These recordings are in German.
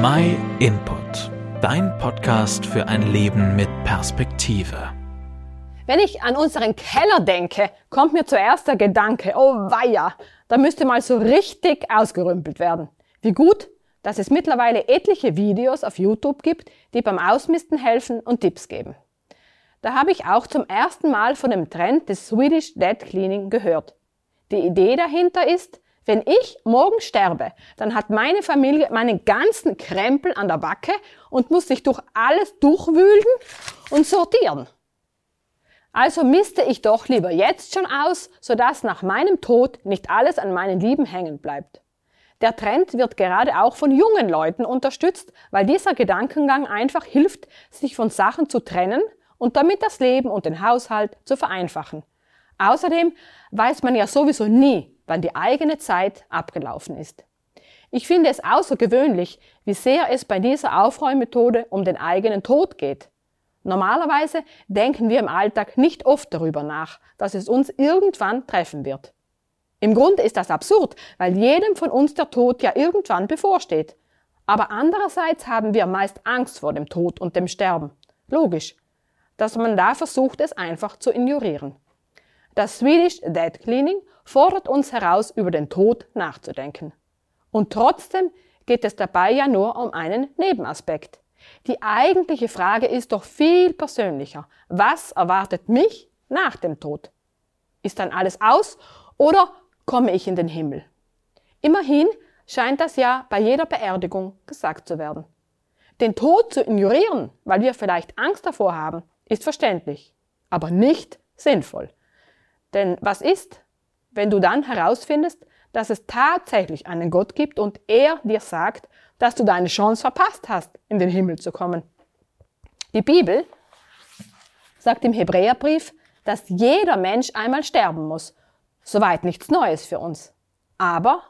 My Input, dein Podcast für ein Leben mit Perspektive. Wenn ich an unseren Keller denke, kommt mir zuerst der Gedanke, oh weia, da müsste mal so richtig ausgerümpelt werden. Wie gut, dass es mittlerweile etliche Videos auf YouTube gibt, die beim Ausmisten helfen und Tipps geben. Da habe ich auch zum ersten Mal von dem Trend des Swedish Dead Cleaning gehört. Die Idee dahinter ist, wenn ich morgen sterbe, dann hat meine Familie meinen ganzen Krempel an der Backe und muss sich durch alles durchwühlen und sortieren. Also misste ich doch lieber jetzt schon aus, sodass nach meinem Tod nicht alles an meinen Lieben hängen bleibt. Der Trend wird gerade auch von jungen Leuten unterstützt, weil dieser Gedankengang einfach hilft, sich von Sachen zu trennen und damit das Leben und den Haushalt zu vereinfachen. Außerdem weiß man ja sowieso nie, wann die eigene Zeit abgelaufen ist. Ich finde es außergewöhnlich, wie sehr es bei dieser Aufräummethode um den eigenen Tod geht. Normalerweise denken wir im Alltag nicht oft darüber nach, dass es uns irgendwann treffen wird. Im Grunde ist das absurd, weil jedem von uns der Tod ja irgendwann bevorsteht. Aber andererseits haben wir meist Angst vor dem Tod und dem Sterben. Logisch, dass man da versucht, es einfach zu ignorieren. Das Swedish Dead Cleaning fordert uns heraus, über den Tod nachzudenken. Und trotzdem geht es dabei ja nur um einen Nebenaspekt. Die eigentliche Frage ist doch viel persönlicher. Was erwartet mich nach dem Tod? Ist dann alles aus oder komme ich in den Himmel? Immerhin scheint das ja bei jeder Beerdigung gesagt zu werden. Den Tod zu ignorieren, weil wir vielleicht Angst davor haben, ist verständlich, aber nicht sinnvoll. Denn was ist, wenn du dann herausfindest, dass es tatsächlich einen Gott gibt und er dir sagt, dass du deine Chance verpasst hast, in den Himmel zu kommen? Die Bibel sagt im Hebräerbrief, dass jeder Mensch einmal sterben muss. Soweit nichts Neues für uns. Aber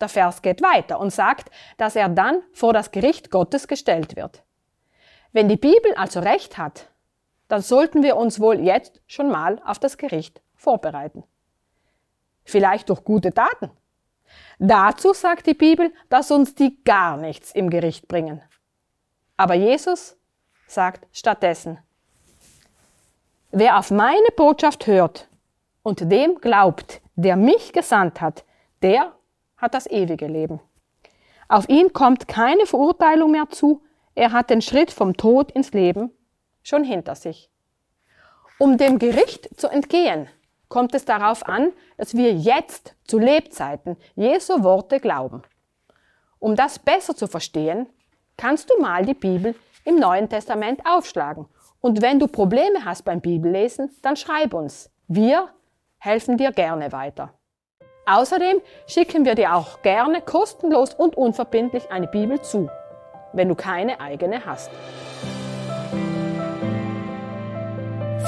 der Vers geht weiter und sagt, dass er dann vor das Gericht Gottes gestellt wird. Wenn die Bibel also recht hat, dann sollten wir uns wohl jetzt schon mal auf das Gericht vorbereiten. Vielleicht durch gute Taten. Dazu sagt die Bibel, dass uns die gar nichts im Gericht bringen. Aber Jesus sagt stattdessen, wer auf meine Botschaft hört und dem glaubt, der mich gesandt hat, der hat das ewige Leben. Auf ihn kommt keine Verurteilung mehr zu, er hat den Schritt vom Tod ins Leben schon hinter sich. Um dem Gericht zu entgehen, kommt es darauf an, dass wir jetzt zu Lebzeiten Jesu Worte glauben. Um das besser zu verstehen, kannst du mal die Bibel im Neuen Testament aufschlagen. Und wenn du Probleme hast beim Bibellesen, dann schreib uns. Wir helfen dir gerne weiter. Außerdem schicken wir dir auch gerne kostenlos und unverbindlich eine Bibel zu, wenn du keine eigene hast.